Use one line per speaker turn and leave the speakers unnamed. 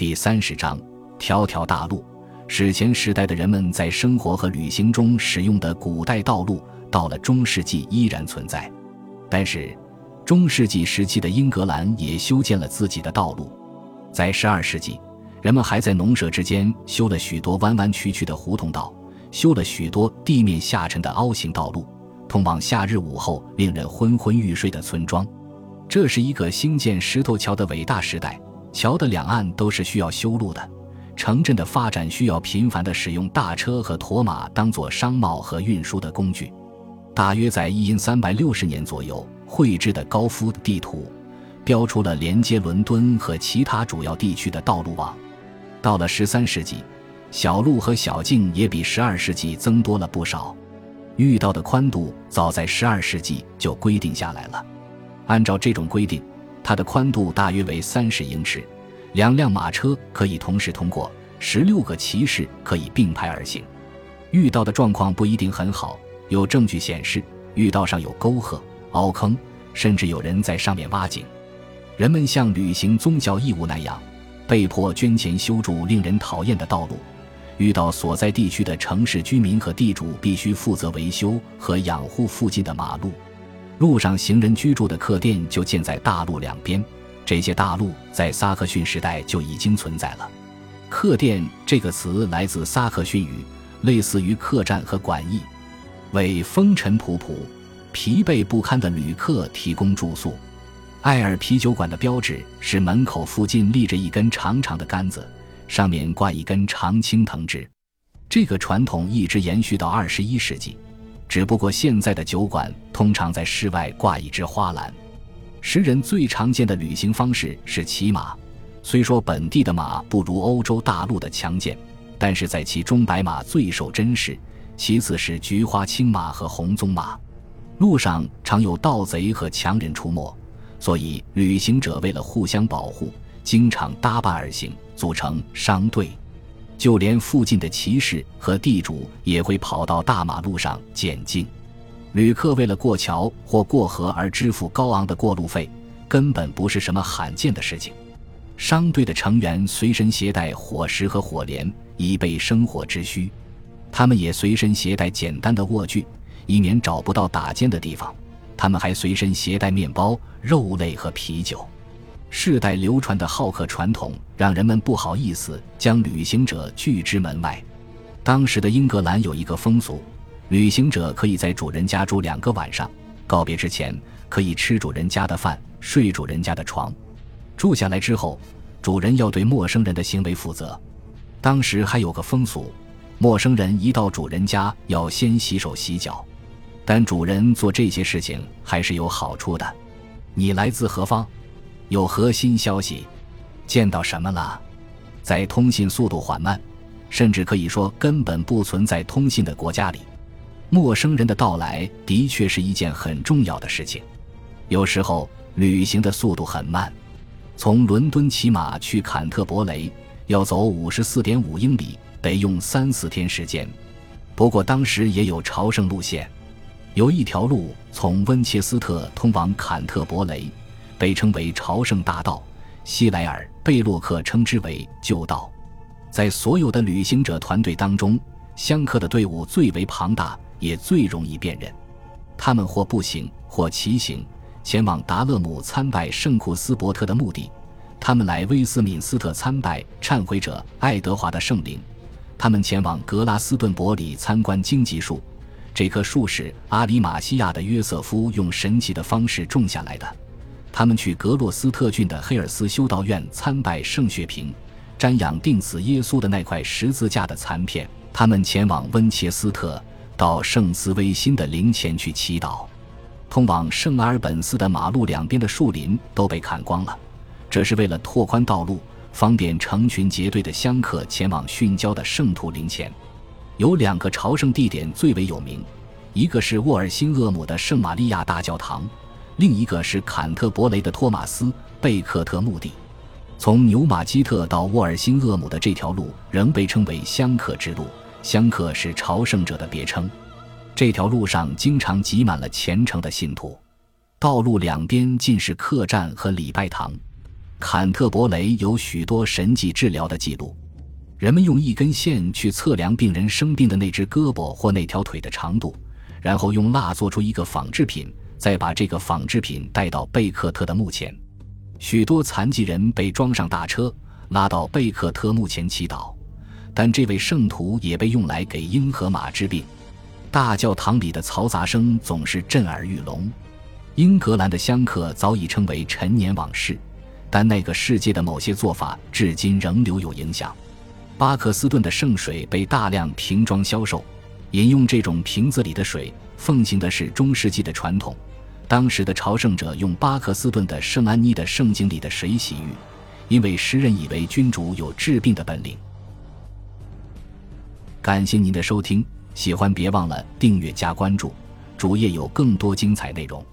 第三十章：条条大路。史前时代的人们在生活和旅行中使用的古代道路，到了中世纪依然存在。但是，中世纪时期的英格兰也修建了自己的道路。在十二世纪，人们还在农舍之间修了许多弯弯曲曲的胡同道，修了许多地面下沉的凹形道路，通往夏日午后令人昏昏欲睡的村庄。这是一个兴建石头桥的伟大时代。桥的两岸都是需要修路的，城镇的发展需要频繁地使用大车和驼马当做商贸和运输的工具。大约在一因三百六十年左右绘制的高夫地图，标出了连接伦敦和其他主要地区的道路网。到了十三世纪，小路和小径也比十二世纪增多了不少。遇到的宽度早在十二世纪就规定下来了，按照这种规定。它的宽度大约为三十英尺，两辆马车可以同时通过，十六个骑士可以并排而行。遇到的状况不一定很好，有证据显示遇到上有沟壑、凹坑，甚至有人在上面挖井。人们像履行宗教义务那样，被迫捐钱修筑令人讨厌的道路。遇到所在地区的城市居民和地主必须负责维修和养护附近的马路。路上行人居住的客店就建在大路两边，这些大路在萨克逊时代就已经存在了。客店这个词来自萨克逊语，类似于客栈和馆驿，为风尘仆仆、疲惫不堪的旅客提供住宿。艾尔啤酒馆的标志是门口附近立着一根长长的杆子，上面挂一根长青藤枝。这个传统一直延续到二十一世纪。只不过现在的酒馆通常在室外挂一只花篮。诗人最常见的旅行方式是骑马，虽说本地的马不如欧洲大陆的强健，但是在其中白马最受珍视，其次是菊花青马和红鬃马。路上常有盗贼和强人出没，所以旅行者为了互相保护，经常搭伴而行，组成商队。就连附近的骑士和地主也会跑到大马路上捡金。旅客为了过桥或过河而支付高昂的过路费，根本不是什么罕见的事情。商队的成员随身携带火石和火镰，以备生火之需。他们也随身携带简单的卧具，以免找不到打尖的地方。他们还随身携带面包、肉类和啤酒。世代流传的好客传统，让人们不好意思将旅行者拒之门外。当时的英格兰有一个风俗：旅行者可以在主人家住两个晚上，告别之前可以吃主人家的饭，睡主人家的床。住下来之后，主人要对陌生人的行为负责。当时还有个风俗：陌生人一到主人家要先洗手洗脚，但主人做这些事情还是有好处的。你来自何方？有核心消息，见到什么了？在通信速度缓慢，甚至可以说根本不存在通信的国家里，陌生人的到来的确是一件很重要的事情。有时候旅行的速度很慢，从伦敦骑马去坎特伯雷要走五十四点五英里，得用三四天时间。不过当时也有朝圣路线，有一条路从温切斯特通往坎特伯雷。被称为朝圣大道，希莱尔·贝洛克称之为旧道。在所有的旅行者团队当中，香客的队伍最为庞大，也最容易辨认。他们或步行，或骑行，前往达勒姆参拜圣库斯伯特的墓地；他们来威斯敏斯特参拜忏悔者爱德华的圣灵；他们前往格拉斯顿伯里参观荆棘树，这棵树是阿里马西亚的约瑟夫用神奇的方式种下来的。他们去格洛斯特郡的黑尔斯修道院参拜圣血瓶，瞻仰钉死耶稣的那块十字架的残片。他们前往温切斯特，到圣斯威辛的灵前去祈祷。通往圣阿尔本斯的马路两边的树林都被砍光了，这是为了拓宽道路，方便成群结队的香客前往殉教的圣徒灵前。有两个朝圣地点最为有名，一个是沃尔辛厄姆的圣玛利亚大教堂。另一个是坎特伯雷的托马斯·贝克特墓地。从牛马基特到沃尔辛厄姆的这条路仍被称为香客之路，香客是朝圣者的别称。这条路上经常挤满了虔诚的信徒，道路两边尽是客栈和礼拜堂。坎特伯雷有许多神迹治疗的记录。人们用一根线去测量病人生病的那只胳膊或那条腿的长度，然后用蜡做出一个仿制品，再把这个仿制品带到贝克特的墓前。许多残疾人被装上大车，拉到贝克特墓前祈祷，但这位圣徒也被用来给鹰和马治病。大教堂里的嘈杂声总是震耳欲聋。英格兰的香客早已称为陈年往事，但那个世界的某些做法至今仍留有影响。巴克斯顿的圣水被大量瓶装销售，饮用这种瓶子里的水，奉行的是中世纪的传统。当时的朝圣者用巴克斯顿的圣安妮的圣经里的水洗浴，因为诗人以为君主有治病的本领。感谢您的收听，喜欢别忘了订阅加关注，主页有更多精彩内容。